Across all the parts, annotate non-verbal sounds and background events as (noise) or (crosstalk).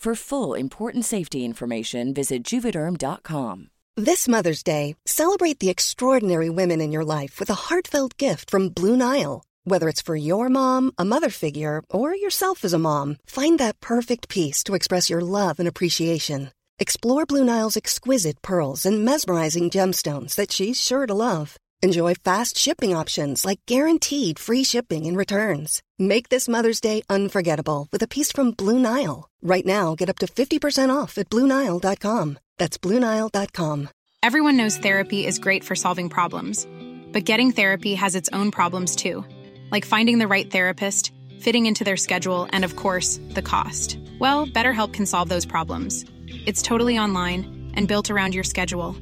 For full important safety information, visit juvederm.com. This Mother's Day, celebrate the extraordinary women in your life with a heartfelt gift from Blue Nile. Whether it's for your mom, a mother figure, or yourself as a mom, find that perfect piece to express your love and appreciation. Explore Blue Nile's exquisite pearls and mesmerizing gemstones that she's sure to love. Enjoy fast shipping options like guaranteed free shipping and returns. Make this Mother's Day unforgettable with a piece from Blue Nile. Right now, get up to 50% off at BlueNile.com. That's BlueNile.com. Everyone knows therapy is great for solving problems, but getting therapy has its own problems too, like finding the right therapist, fitting into their schedule, and of course, the cost. Well, BetterHelp can solve those problems. It's totally online and built around your schedule.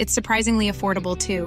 It's surprisingly affordable too.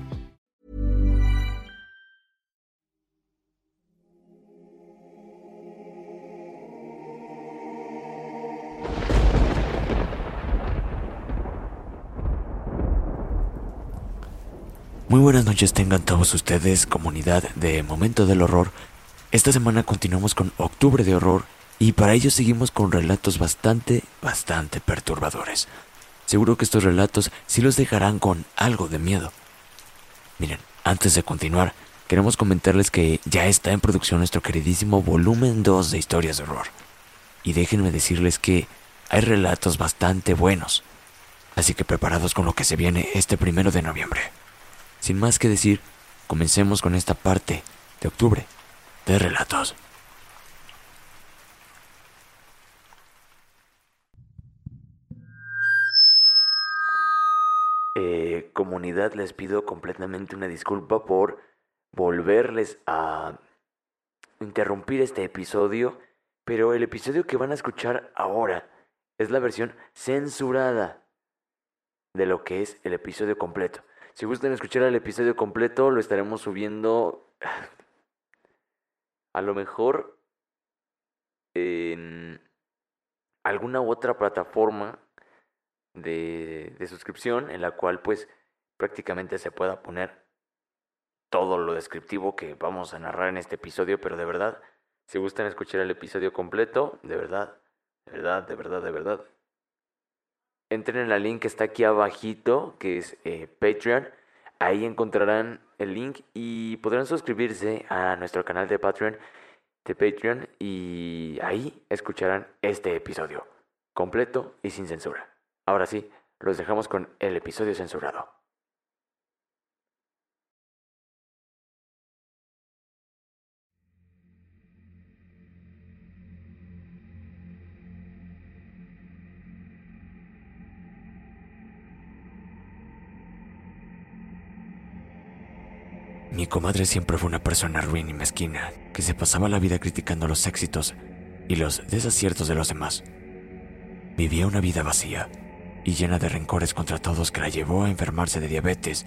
Muy buenas noches tengan todos ustedes, comunidad de Momento del Horror. Esta semana continuamos con Octubre de Horror y para ello seguimos con relatos bastante, bastante perturbadores. Seguro que estos relatos sí los dejarán con algo de miedo. Miren, antes de continuar, queremos comentarles que ya está en producción nuestro queridísimo volumen 2 de historias de horror. Y déjenme decirles que hay relatos bastante buenos. Así que preparados con lo que se viene este primero de noviembre. Sin más que decir, comencemos con esta parte de octubre de relatos. Eh, comunidad, les pido completamente una disculpa por volverles a interrumpir este episodio, pero el episodio que van a escuchar ahora es la versión censurada de lo que es el episodio completo. Si gustan escuchar el episodio completo, lo estaremos subiendo. (sighs) A lo mejor en alguna otra plataforma de, de suscripción en la cual pues prácticamente se pueda poner todo lo descriptivo que vamos a narrar en este episodio, pero de verdad, si gustan escuchar el episodio completo, de verdad, de verdad, de verdad, de verdad, entren en la link que está aquí abajito, que es eh, Patreon. Ahí encontrarán el link y podrán suscribirse a nuestro canal de Patreon, de Patreon, y ahí escucharán este episodio, completo y sin censura. Ahora sí, los dejamos con el episodio censurado. Mi comadre siempre fue una persona ruin y mezquina, que se pasaba la vida criticando los éxitos y los desaciertos de los demás. Vivía una vida vacía y llena de rencores contra todos que la llevó a enfermarse de diabetes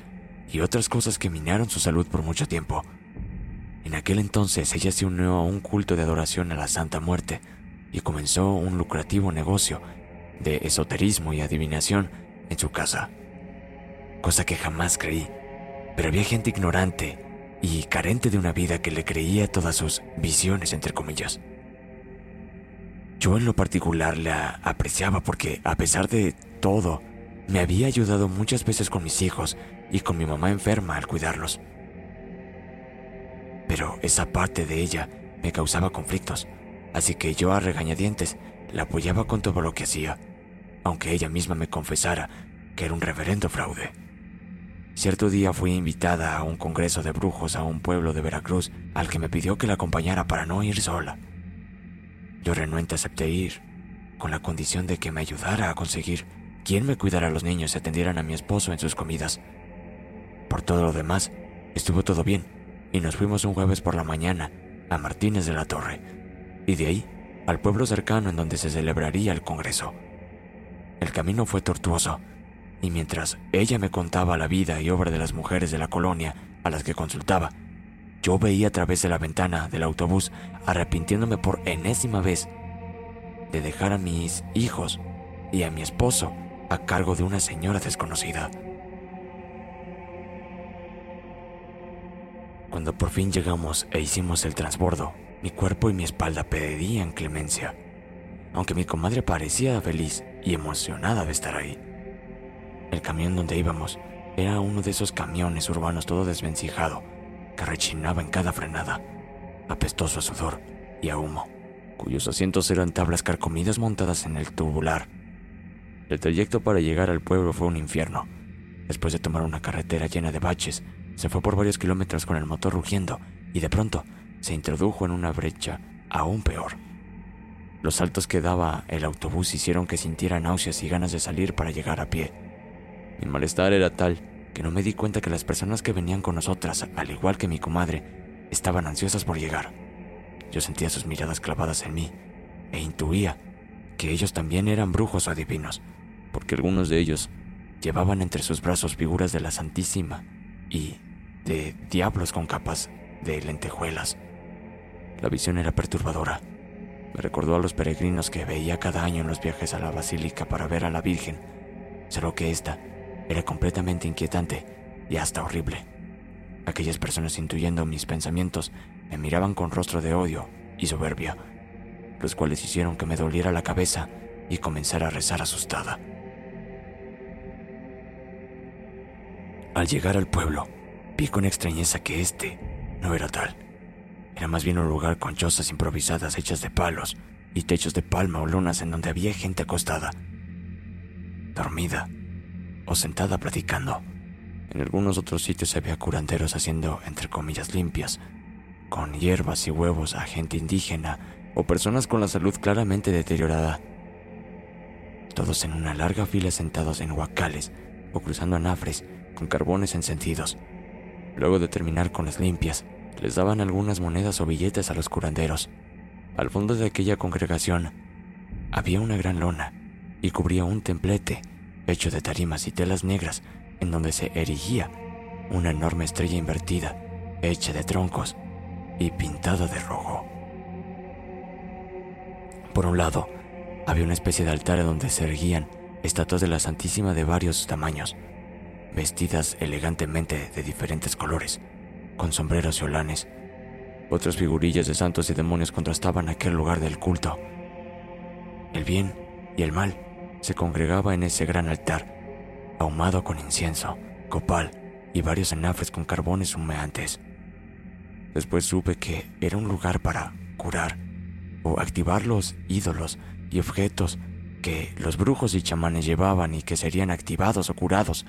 y otras cosas que minaron su salud por mucho tiempo. En aquel entonces ella se unió a un culto de adoración a la Santa Muerte y comenzó un lucrativo negocio de esoterismo y adivinación en su casa, cosa que jamás creí pero había gente ignorante y carente de una vida que le creía todas sus visiones, entre comillas. Yo en lo particular la apreciaba porque, a pesar de todo, me había ayudado muchas veces con mis hijos y con mi mamá enferma al cuidarlos. Pero esa parte de ella me causaba conflictos, así que yo a regañadientes la apoyaba con todo lo que hacía, aunque ella misma me confesara que era un reverendo fraude. Cierto día fui invitada a un congreso de brujos a un pueblo de Veracruz al que me pidió que la acompañara para no ir sola. Yo renuente acepté ir, con la condición de que me ayudara a conseguir quien me cuidara a los niños y atendieran a mi esposo en sus comidas. Por todo lo demás, estuvo todo bien y nos fuimos un jueves por la mañana a Martínez de la Torre y de ahí al pueblo cercano en donde se celebraría el Congreso. El camino fue tortuoso y mientras ella me contaba la vida y obra de las mujeres de la colonia a las que consultaba, yo veía a través de la ventana del autobús arrepintiéndome por enésima vez de dejar a mis hijos y a mi esposo a cargo de una señora desconocida. Cuando por fin llegamos e hicimos el transbordo, mi cuerpo y mi espalda pedían clemencia, aunque mi comadre parecía feliz y emocionada de estar ahí. El camión donde íbamos era uno de esos camiones urbanos todo desvencijado, que rechinaba en cada frenada, apestoso a sudor y a humo, cuyos asientos eran tablas carcomidas montadas en el tubular el trayecto para llegar al pueblo fue un infierno. Después de tomar una carretera llena de baches, se fue por varios kilómetros con el motor rugiendo y de pronto se introdujo en una brecha aún peor. Los saltos que daba el autobús hicieron que sintiera náuseas y ganas de salir para llegar a pie. Mi malestar era tal que no me di cuenta que las personas que venían con nosotras, al igual que mi comadre, estaban ansiosas por llegar. Yo sentía sus miradas clavadas en mí e intuía que ellos también eran brujos o adivinos porque algunos de ellos llevaban entre sus brazos figuras de la Santísima y de diablos con capas de lentejuelas. La visión era perturbadora. Me recordó a los peregrinos que veía cada año en los viajes a la basílica para ver a la Virgen, solo que esta era completamente inquietante y hasta horrible. Aquellas personas intuyendo mis pensamientos me miraban con rostro de odio y soberbia, los cuales hicieron que me doliera la cabeza y comenzara a rezar asustada. Al llegar al pueblo, vi con extrañeza que este no era tal. Era más bien un lugar con chozas improvisadas hechas de palos y techos de palma o lunas en donde había gente acostada, dormida o sentada platicando. En algunos otros sitios había curanderos haciendo, entre comillas, limpias, con hierbas y huevos a gente indígena o personas con la salud claramente deteriorada. Todos en una larga fila sentados en huacales o cruzando anafres con carbones encendidos. Luego de terminar con las limpias, les daban algunas monedas o billetes a los curanderos. Al fondo de aquella congregación había una gran lona y cubría un templete hecho de tarimas y telas negras en donde se erigía una enorme estrella invertida hecha de troncos y pintada de rojo. Por un lado, había una especie de altar donde se erguían estatuas de la Santísima de varios tamaños, vestidas elegantemente de diferentes colores, con sombreros y olanes. Otras figurillas de santos y demonios contrastaban aquel lugar del culto. El bien y el mal se congregaba en ese gran altar, ahumado con incienso, copal y varios enafres con carbones humeantes. Después supe que era un lugar para curar o activar los ídolos y objetos que los brujos y chamanes llevaban y que serían activados o curados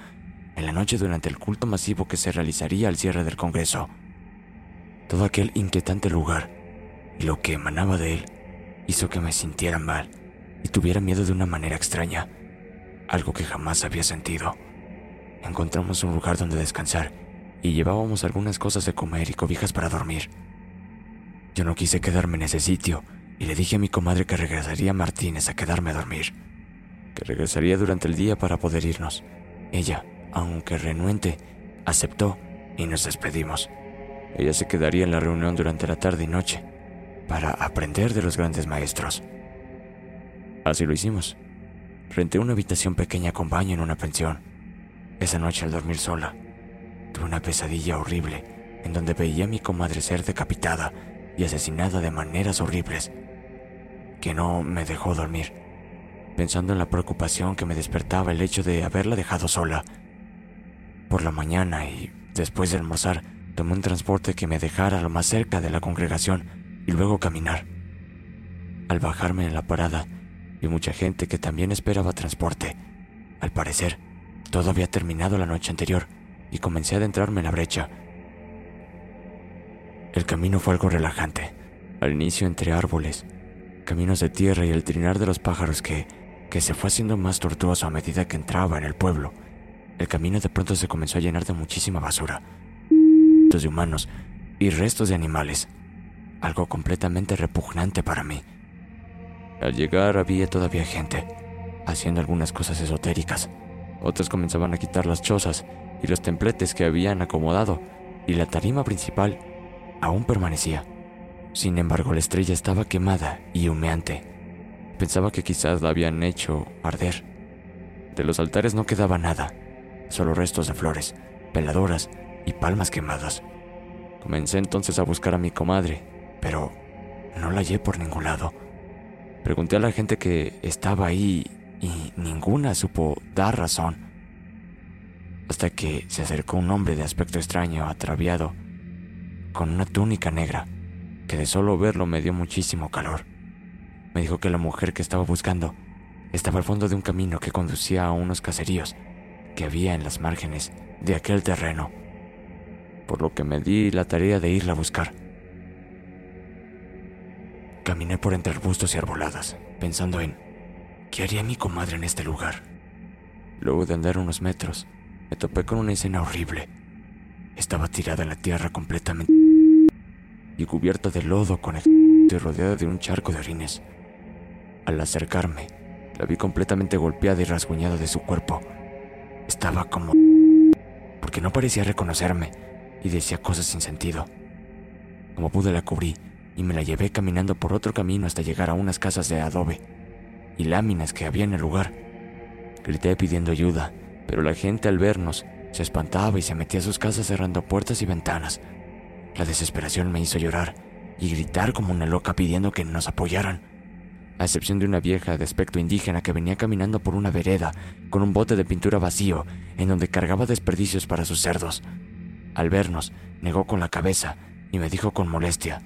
en la noche durante el culto masivo que se realizaría al cierre del Congreso. Todo aquel inquietante lugar y lo que emanaba de él hizo que me sintiera mal y tuviera miedo de una manera extraña, algo que jamás había sentido. Encontramos un lugar donde descansar y llevábamos algunas cosas de comer y cobijas para dormir. Yo no quise quedarme en ese sitio y le dije a mi comadre que regresaría a Martínez a quedarme a dormir, que regresaría durante el día para poder irnos. Ella aunque renuente, aceptó y nos despedimos. Ella se quedaría en la reunión durante la tarde y noche para aprender de los grandes maestros. Así lo hicimos. Renté una habitación pequeña con baño en una pensión. Esa noche al dormir sola, tuve una pesadilla horrible en donde veía a mi comadre ser decapitada y asesinada de maneras horribles que no me dejó dormir, pensando en la preocupación que me despertaba el hecho de haberla dejado sola. Por la mañana y después de almorzar, tomé un transporte que me dejara lo más cerca de la congregación y luego caminar. Al bajarme en la parada, vi mucha gente que también esperaba transporte. Al parecer, todo había terminado la noche anterior y comencé a adentrarme en la brecha. El camino fue algo relajante. Al inicio entre árboles, caminos de tierra y el trinar de los pájaros que, que se fue haciendo más tortuoso a medida que entraba en el pueblo. El camino de pronto se comenzó a llenar de muchísima basura, de humanos y restos de animales, algo completamente repugnante para mí. Al llegar había todavía gente, haciendo algunas cosas esotéricas. Otros comenzaban a quitar las chozas y los templetes que habían acomodado, y la tarima principal aún permanecía. Sin embargo, la estrella estaba quemada y humeante. Pensaba que quizás la habían hecho arder. De los altares no quedaba nada, solo restos de flores, peladoras y palmas quemadas. Comencé entonces a buscar a mi comadre, pero no la hallé por ningún lado. Pregunté a la gente que estaba ahí y ninguna supo dar razón. Hasta que se acercó un hombre de aspecto extraño, atraviado, con una túnica negra que de solo verlo me dio muchísimo calor. Me dijo que la mujer que estaba buscando estaba al fondo de un camino que conducía a unos caseríos que había en las márgenes de aquel terreno, por lo que me di la tarea de irla a buscar. Caminé por entre arbustos y arboladas, pensando en qué haría mi comadre en este lugar. Luego de andar unos metros, me topé con una escena horrible. Estaba tirada en la tierra completamente y cubierta de lodo con el y rodeada de un charco de orines. Al acercarme, la vi completamente golpeada y rasguñada de su cuerpo. Estaba como... porque no parecía reconocerme y decía cosas sin sentido. Como pude la cubrí y me la llevé caminando por otro camino hasta llegar a unas casas de adobe y láminas que había en el lugar. Grité pidiendo ayuda, pero la gente al vernos se espantaba y se metía a sus casas cerrando puertas y ventanas. La desesperación me hizo llorar y gritar como una loca pidiendo que nos apoyaran, a excepción de una vieja de aspecto indígena que venía caminando por una vereda con un bote de pintura vacío en donde cargaba desperdicios para sus cerdos. Al vernos, negó con la cabeza y me dijo con molestia,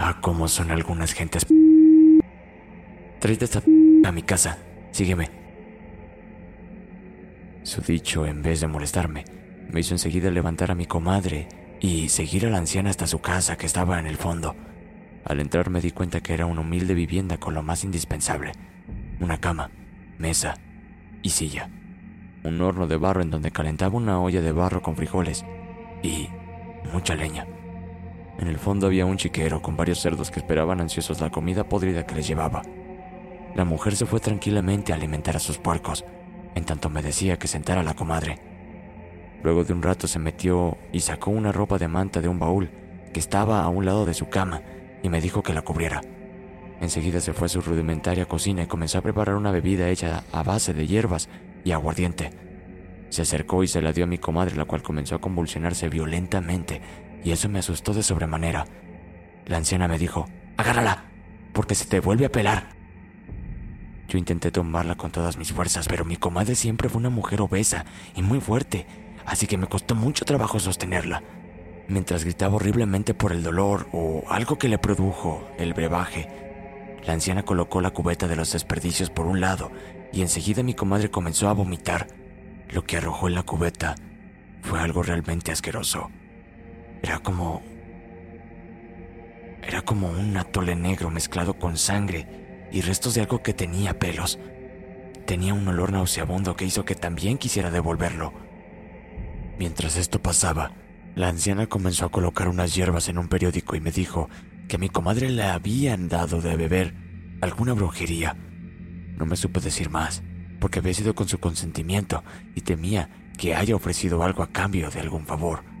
Ah, cómo son algunas gentes. Tráete esta a mi casa. Sígueme. Su dicho, en vez de molestarme, me hizo enseguida levantar a mi comadre y seguir a la anciana hasta su casa que estaba en el fondo. Al entrar me di cuenta que era una humilde vivienda con lo más indispensable. Una cama, mesa y silla. Un horno de barro en donde calentaba una olla de barro con frijoles y mucha leña. En el fondo había un chiquero con varios cerdos que esperaban ansiosos la comida podrida que les llevaba. La mujer se fue tranquilamente a alimentar a sus puercos, en tanto me decía que sentara a la comadre. Luego de un rato se metió y sacó una ropa de manta de un baúl que estaba a un lado de su cama y me dijo que la cubriera. Enseguida se fue a su rudimentaria cocina y comenzó a preparar una bebida hecha a base de hierbas y aguardiente. Se acercó y se la dio a mi comadre, la cual comenzó a convulsionarse violentamente, y eso me asustó de sobremanera. La anciana me dijo, agárrala, porque se te vuelve a pelar. Yo intenté tomarla con todas mis fuerzas, pero mi comadre siempre fue una mujer obesa y muy fuerte, así que me costó mucho trabajo sostenerla. Mientras gritaba horriblemente por el dolor o algo que le produjo el brebaje, la anciana colocó la cubeta de los desperdicios por un lado y enseguida mi comadre comenzó a vomitar. Lo que arrojó en la cubeta fue algo realmente asqueroso. Era como... Era como un atole negro mezclado con sangre y restos de algo que tenía pelos. Tenía un olor nauseabundo que hizo que también quisiera devolverlo. Mientras esto pasaba, la anciana comenzó a colocar unas hierbas en un periódico y me dijo que a mi comadre le habían dado de beber alguna brujería. No me supe decir más, porque había sido con su consentimiento y temía que haya ofrecido algo a cambio de algún favor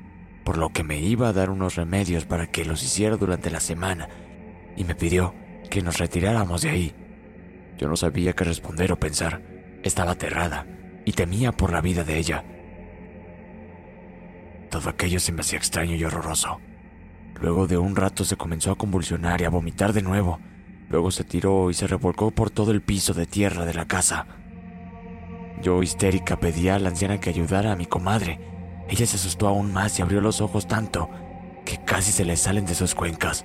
por lo que me iba a dar unos remedios para que los hiciera durante la semana, y me pidió que nos retiráramos de ahí. Yo no sabía qué responder o pensar. Estaba aterrada y temía por la vida de ella. Todo aquello se me hacía extraño y horroroso. Luego de un rato se comenzó a convulsionar y a vomitar de nuevo. Luego se tiró y se revolcó por todo el piso de tierra de la casa. Yo, histérica, pedí a la anciana que ayudara a mi comadre. Ella se asustó aún más y abrió los ojos tanto que casi se le salen de sus cuencas.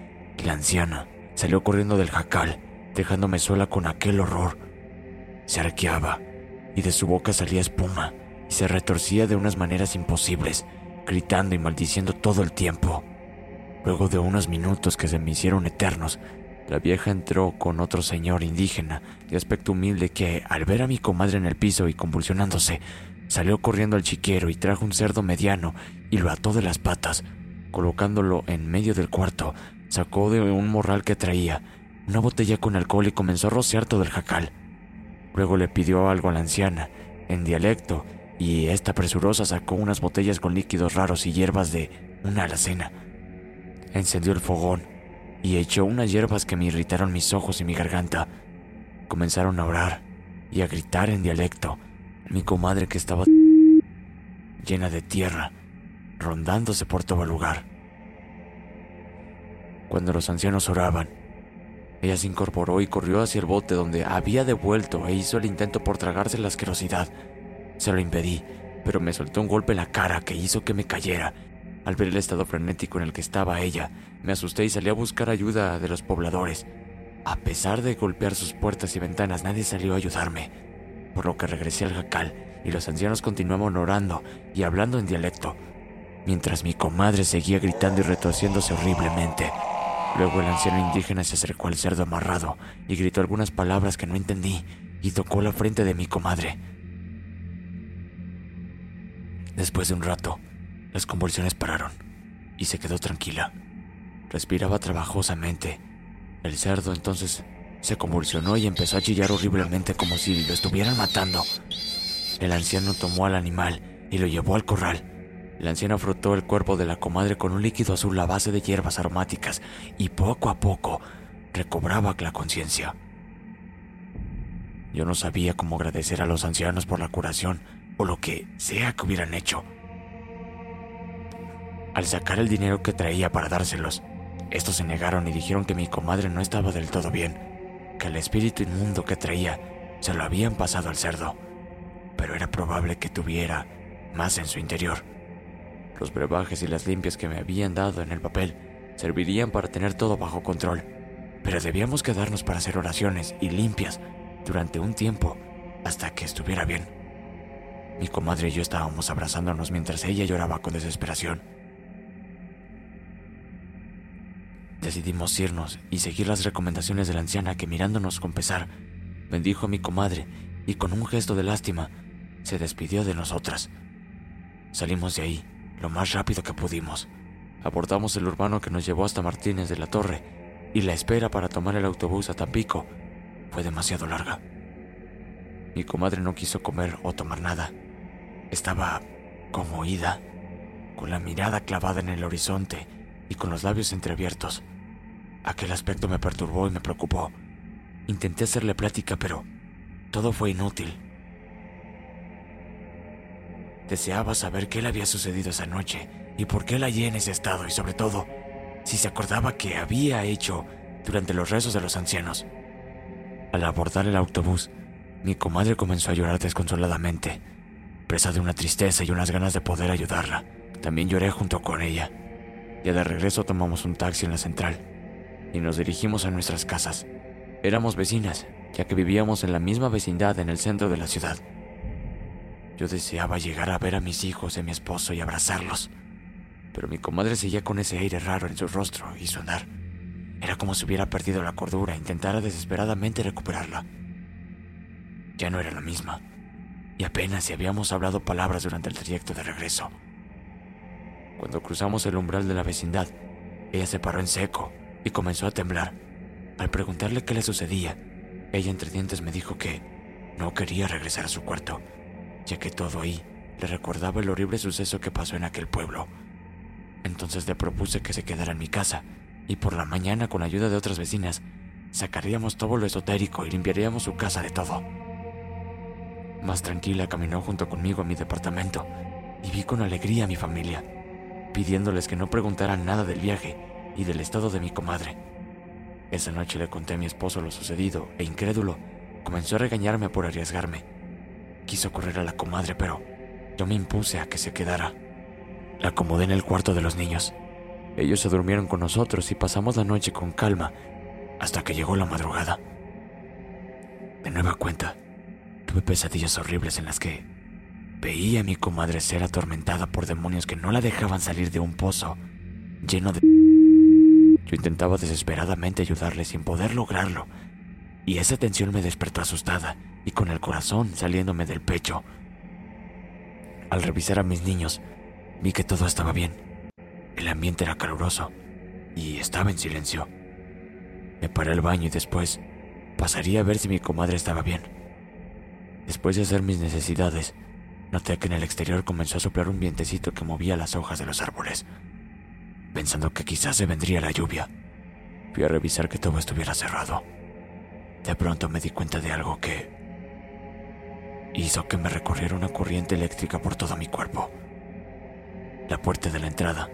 la anciana salió corriendo del jacal, dejándome sola con aquel horror. Se arqueaba y de su boca salía espuma y se retorcía de unas maneras imposibles, gritando y maldiciendo todo el tiempo. Luego de unos minutos que se me hicieron eternos, la vieja entró con otro señor indígena de aspecto humilde que, al ver a mi comadre en el piso y convulsionándose, salió corriendo al chiquero y trajo un cerdo mediano y lo ató de las patas. Colocándolo en medio del cuarto, sacó de un morral que traía una botella con alcohol y comenzó a rociar todo el jacal. Luego le pidió algo a la anciana, en dialecto, y esta presurosa sacó unas botellas con líquidos raros y hierbas de una alacena. Encendió el fogón y echó unas hierbas que me irritaron mis ojos y mi garganta. Comenzaron a orar y a gritar en dialecto. Mi comadre que estaba llena de tierra, rondándose por todo el lugar. Cuando los ancianos oraban, ella se incorporó y corrió hacia el bote donde había devuelto e hizo el intento por tragarse la asquerosidad. Se lo impedí, pero me soltó un golpe en la cara que hizo que me cayera. Al ver el estado frenético en el que estaba ella, me asusté y salí a buscar ayuda de los pobladores. A pesar de golpear sus puertas y ventanas, nadie salió a ayudarme, por lo que regresé al jacal y los ancianos continuaban orando y hablando en dialecto, mientras mi comadre seguía gritando y retorciéndose horriblemente. Luego el anciano indígena se acercó al cerdo amarrado y gritó algunas palabras que no entendí y tocó la frente de mi comadre. Después de un rato, las convulsiones pararon y se quedó tranquila. Respiraba trabajosamente. El cerdo entonces se convulsionó y empezó a chillar horriblemente como si lo estuvieran matando. El anciano tomó al animal y lo llevó al corral. El anciano frotó el cuerpo de la comadre con un líquido azul a base de hierbas aromáticas y poco a poco recobraba la conciencia. Yo no sabía cómo agradecer a los ancianos por la curación o lo que sea que hubieran hecho. Al sacar el dinero que traía para dárselos, estos se negaron y dijeron que mi comadre no estaba del todo bien, que el espíritu inmundo que traía se lo habían pasado al cerdo, pero era probable que tuviera más en su interior. Los brebajes y las limpias que me habían dado en el papel servirían para tener todo bajo control, pero debíamos quedarnos para hacer oraciones y limpias durante un tiempo hasta que estuviera bien. Mi comadre y yo estábamos abrazándonos mientras ella lloraba con desesperación. Decidimos irnos y seguir las recomendaciones de la anciana que mirándonos con pesar, bendijo a mi comadre y con un gesto de lástima se despidió de nosotras. Salimos de ahí lo más rápido que pudimos. Abordamos el urbano que nos llevó hasta Martínez de la Torre y la espera para tomar el autobús a Tampico. fue demasiado larga. Mi comadre no quiso comer o tomar nada. Estaba conmoída, con la mirada clavada en el horizonte y con los labios entreabiertos. Aquel aspecto me perturbó y me preocupó. Intenté hacerle plática, pero todo fue inútil. Deseaba saber qué le había sucedido esa noche y por qué la hallé en ese estado y sobre todo si se acordaba qué había hecho durante los rezos de los ancianos. Al abordar el autobús, mi comadre comenzó a llorar desconsoladamente, presa de una tristeza y unas ganas de poder ayudarla. También lloré junto con ella. Ya de regreso tomamos un taxi en la central y nos dirigimos a nuestras casas. Éramos vecinas, ya que vivíamos en la misma vecindad en el centro de la ciudad. Yo deseaba llegar a ver a mis hijos y a mi esposo y abrazarlos, pero mi comadre seguía con ese aire raro en su rostro y su andar. Era como si hubiera perdido la cordura e intentara desesperadamente recuperarla. Ya no era la misma, y apenas si habíamos hablado palabras durante el trayecto de regreso. Cuando cruzamos el umbral de la vecindad, ella se paró en seco y comenzó a temblar. Al preguntarle qué le sucedía, ella entre dientes me dijo que no quería regresar a su cuarto, ya que todo ahí le recordaba el horrible suceso que pasó en aquel pueblo. Entonces le propuse que se quedara en mi casa y por la mañana con la ayuda de otras vecinas sacaríamos todo lo esotérico y limpiaríamos su casa de todo. Más tranquila caminó junto conmigo a mi departamento y vi con alegría a mi familia, pidiéndoles que no preguntaran nada del viaje y del estado de mi comadre. Esa noche le conté a mi esposo lo sucedido e incrédulo comenzó a regañarme por arriesgarme. Quiso correr a la comadre, pero yo me impuse a que se quedara. La acomodé en el cuarto de los niños. Ellos se durmieron con nosotros y pasamos la noche con calma hasta que llegó la madrugada. De nueva cuenta, tuve pesadillas horribles en las que veía a mi comadre ser atormentada por demonios que no la dejaban salir de un pozo lleno de... Yo intentaba desesperadamente ayudarle sin poder lograrlo, y esa tensión me despertó asustada y con el corazón saliéndome del pecho. Al revisar a mis niños, vi que todo estaba bien. El ambiente era caluroso y estaba en silencio. Me paré al baño y después pasaría a ver si mi comadre estaba bien. Después de hacer mis necesidades, noté que en el exterior comenzó a soplar un vientecito que movía las hojas de los árboles. Pensando que quizás se vendría la lluvia, fui a revisar que todo estuviera cerrado. De pronto me di cuenta de algo que hizo que me recorriera una corriente eléctrica por todo mi cuerpo. La puerta de la entrada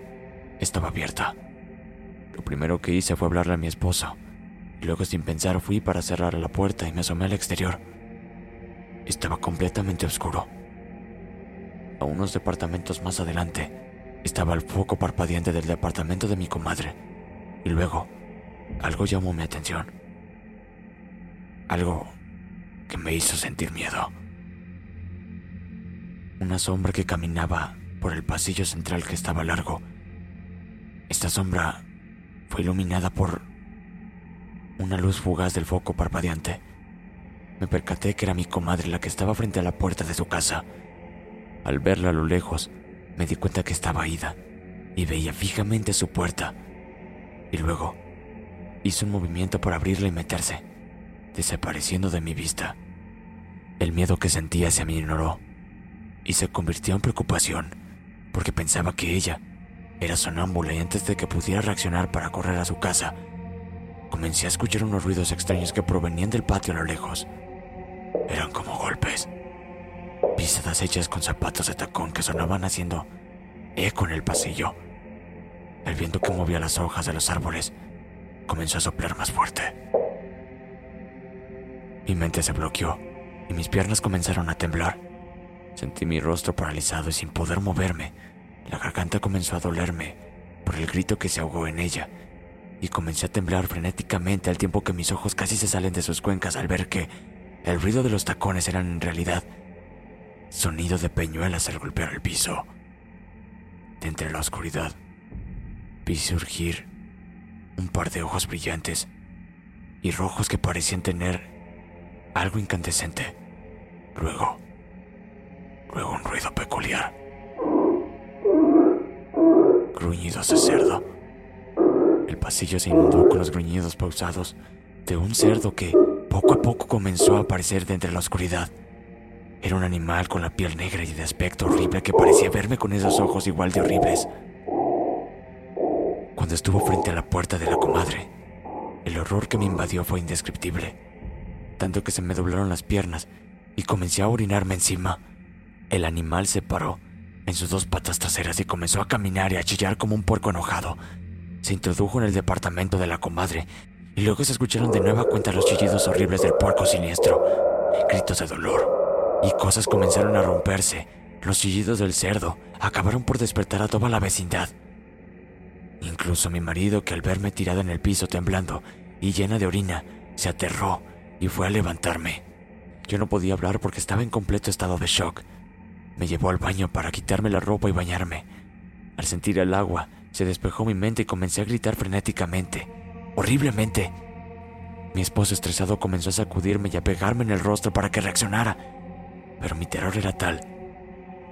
estaba abierta. Lo primero que hice fue hablarle a mi esposo, y luego sin pensar fui para cerrar la puerta y me asomé al exterior. Estaba completamente oscuro. A unos departamentos más adelante estaba el foco parpadeante del departamento de mi comadre, y luego algo llamó mi atención. Algo que me hizo sentir miedo. Una sombra que caminaba por el pasillo central que estaba largo. Esta sombra fue iluminada por una luz fugaz del foco parpadeante. Me percaté que era mi comadre la que estaba frente a la puerta de su casa. Al verla a lo lejos, me di cuenta que estaba ida y veía fijamente su puerta. Y luego hizo un movimiento por abrirla y meterse, desapareciendo de mi vista. El miedo que sentía se me ignoró y se convirtió en preocupación, porque pensaba que ella era sonámbula y antes de que pudiera reaccionar para correr a su casa, comencé a escuchar unos ruidos extraños que provenían del patio a lo lejos. Eran como golpes, pisadas hechas con zapatos de tacón que sonaban haciendo eco en el pasillo. El viento que movía las hojas de los árboles comenzó a soplar más fuerte. Mi mente se bloqueó y mis piernas comenzaron a temblar. Sentí mi rostro paralizado y sin poder moverme. La garganta comenzó a dolerme por el grito que se ahogó en ella y comencé a temblar frenéticamente al tiempo que mis ojos casi se salen de sus cuencas al ver que el ruido de los tacones eran en realidad sonido de peñuelas al golpear el piso. De entre la oscuridad vi surgir un par de ojos brillantes y rojos que parecían tener algo incandescente. Luego, luego un ruido peculiar. Gruñidos de cerdo. El pasillo se inundó con los gruñidos pausados de un cerdo que Poco a poco comenzó a aparecer de entre la oscuridad. Era un animal con la piel negra y de aspecto horrible que parecía verme con esos ojos igual de horribles. Cuando estuvo frente a la puerta de la comadre, el horror que me invadió fue indescriptible, tanto que se me doblaron las piernas y comencé a orinarme encima. El animal se paró en sus dos patas traseras y comenzó a caminar y a chillar como un puerco enojado. Se introdujo en el departamento de la comadre y luego se escucharon de nueva cuenta los chillidos horribles del puerco siniestro, gritos de dolor y cosas comenzaron a romperse. Los chillidos del cerdo acabaron por despertar a toda la vecindad. Incluso mi marido, que al verme tirado en el piso temblando y llena de orina, se aterró y fue a levantarme. Yo no podía hablar porque estaba en completo estado de shock. Me llevó al baño para quitarme la ropa y bañarme. Al sentir el agua, se despejó mi mente y comencé a gritar frenéticamente, horriblemente. Mi esposo estresado comenzó a sacudirme y a pegarme en el rostro para que reaccionara, pero mi terror era tal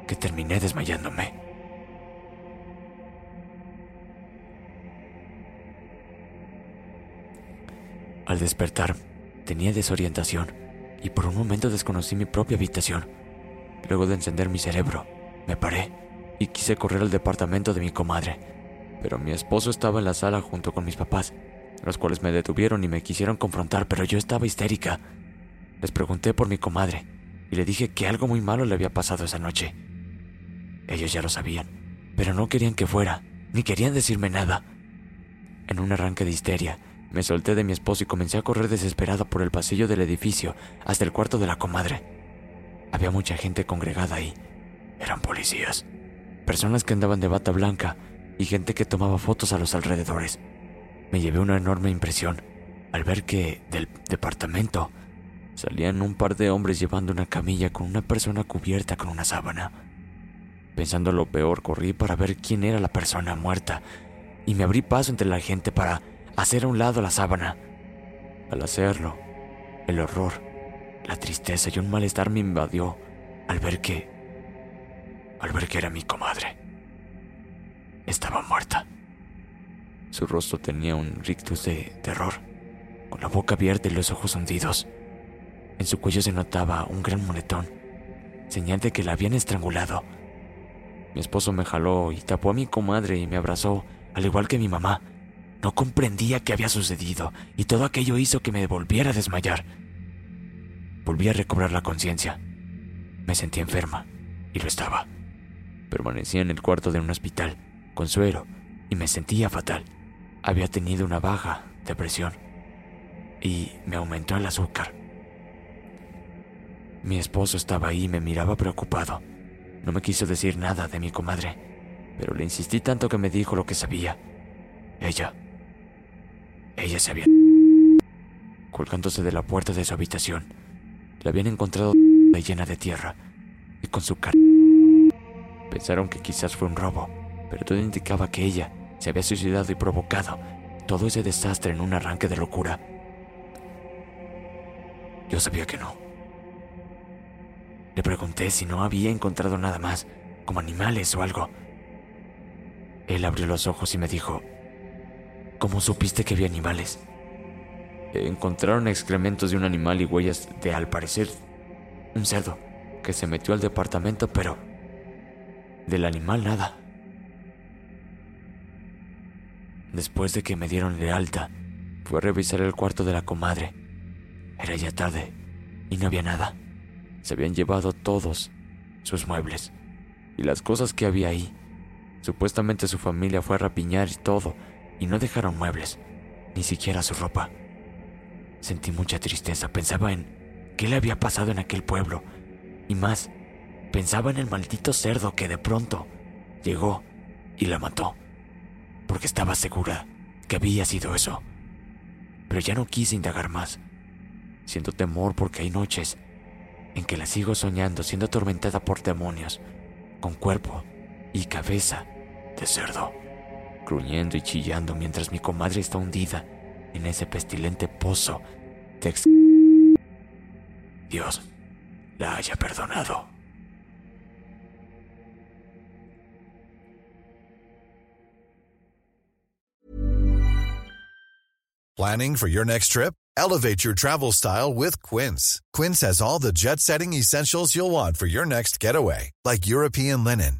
que terminé desmayándome. Al despertar, tenía desorientación y por un momento desconocí mi propia habitación. Luego de encender mi cerebro, me paré y quise correr al departamento de mi comadre, pero mi esposo estaba en la sala junto con mis papás, los cuales me detuvieron y me quisieron confrontar, pero yo estaba histérica. Les pregunté por mi comadre y le dije que algo muy malo le había pasado esa noche. Ellos ya lo sabían, pero no querían que fuera, ni querían decirme nada. En un arranque de histeria, me solté de mi esposo y comencé a correr desesperada por el pasillo del edificio hasta el cuarto de la comadre. Había mucha gente congregada ahí. Eran policías, personas que andaban de bata blanca y gente que tomaba fotos a los alrededores. Me llevé una enorme impresión al ver que del departamento salían un par de hombres llevando una camilla con una persona cubierta con una sábana. Pensando lo peor, corrí para ver quién era la persona muerta y me abrí paso entre la gente para hacer a un lado la sábana. Al hacerlo, el horror, la tristeza y un malestar me invadió al ver que... al ver que era mi comadre. Estaba muerta. Su rostro tenía un rictus de terror, con la boca abierta y los ojos hundidos. En su cuello se notaba un gran moletón, señal de que la habían estrangulado. Mi esposo me jaló y tapó a mi comadre y me abrazó, al igual que mi mamá. No comprendía qué había sucedido y todo aquello hizo que me volviera a desmayar. Volví a recobrar la conciencia. Me sentí enferma y lo estaba. Permanecía en el cuarto de un hospital con suero y me sentía fatal. Había tenido una baja depresión y me aumentó el azúcar. Mi esposo estaba ahí y me miraba preocupado. No me quiso decir nada de mi comadre, pero le insistí tanto que me dijo lo que sabía. Ella ella se había colgándose de la puerta de su habitación. La habían encontrado llena de tierra y con su cara. Pensaron que quizás fue un robo, pero todo indicaba que ella se había suicidado y provocado todo ese desastre en un arranque de locura. Yo sabía que no. Le pregunté si no había encontrado nada más, como animales o algo. Él abrió los ojos y me dijo, ¿Cómo supiste que había animales? Encontraron excrementos de un animal y huellas de, al parecer, un cerdo que se metió al departamento, pero del animal nada. Después de que me dieron de alta, fui a revisar el cuarto de la comadre. Era ya tarde y no había nada. Se habían llevado todos sus muebles y las cosas que había ahí. Supuestamente su familia fue a rapiñar y todo, y no dejaron muebles, ni siquiera su ropa. Sentí mucha tristeza, pensaba en qué le había pasado en aquel pueblo, y más, pensaba en el maldito cerdo que de pronto llegó y la mató, porque estaba segura que había sido eso. Pero ya no quise indagar más. Siento temor porque hay noches en que la sigo soñando siendo atormentada por demonios, con cuerpo y cabeza de cerdo gruñendo y chillando mientras mi comadre está hundida en ese pestilente pozo de Dios la haya perdonado. Planning for your next trip? Elevate your travel style with Quince. Quince has all the jet setting essentials you'll want for your next getaway, like European linen,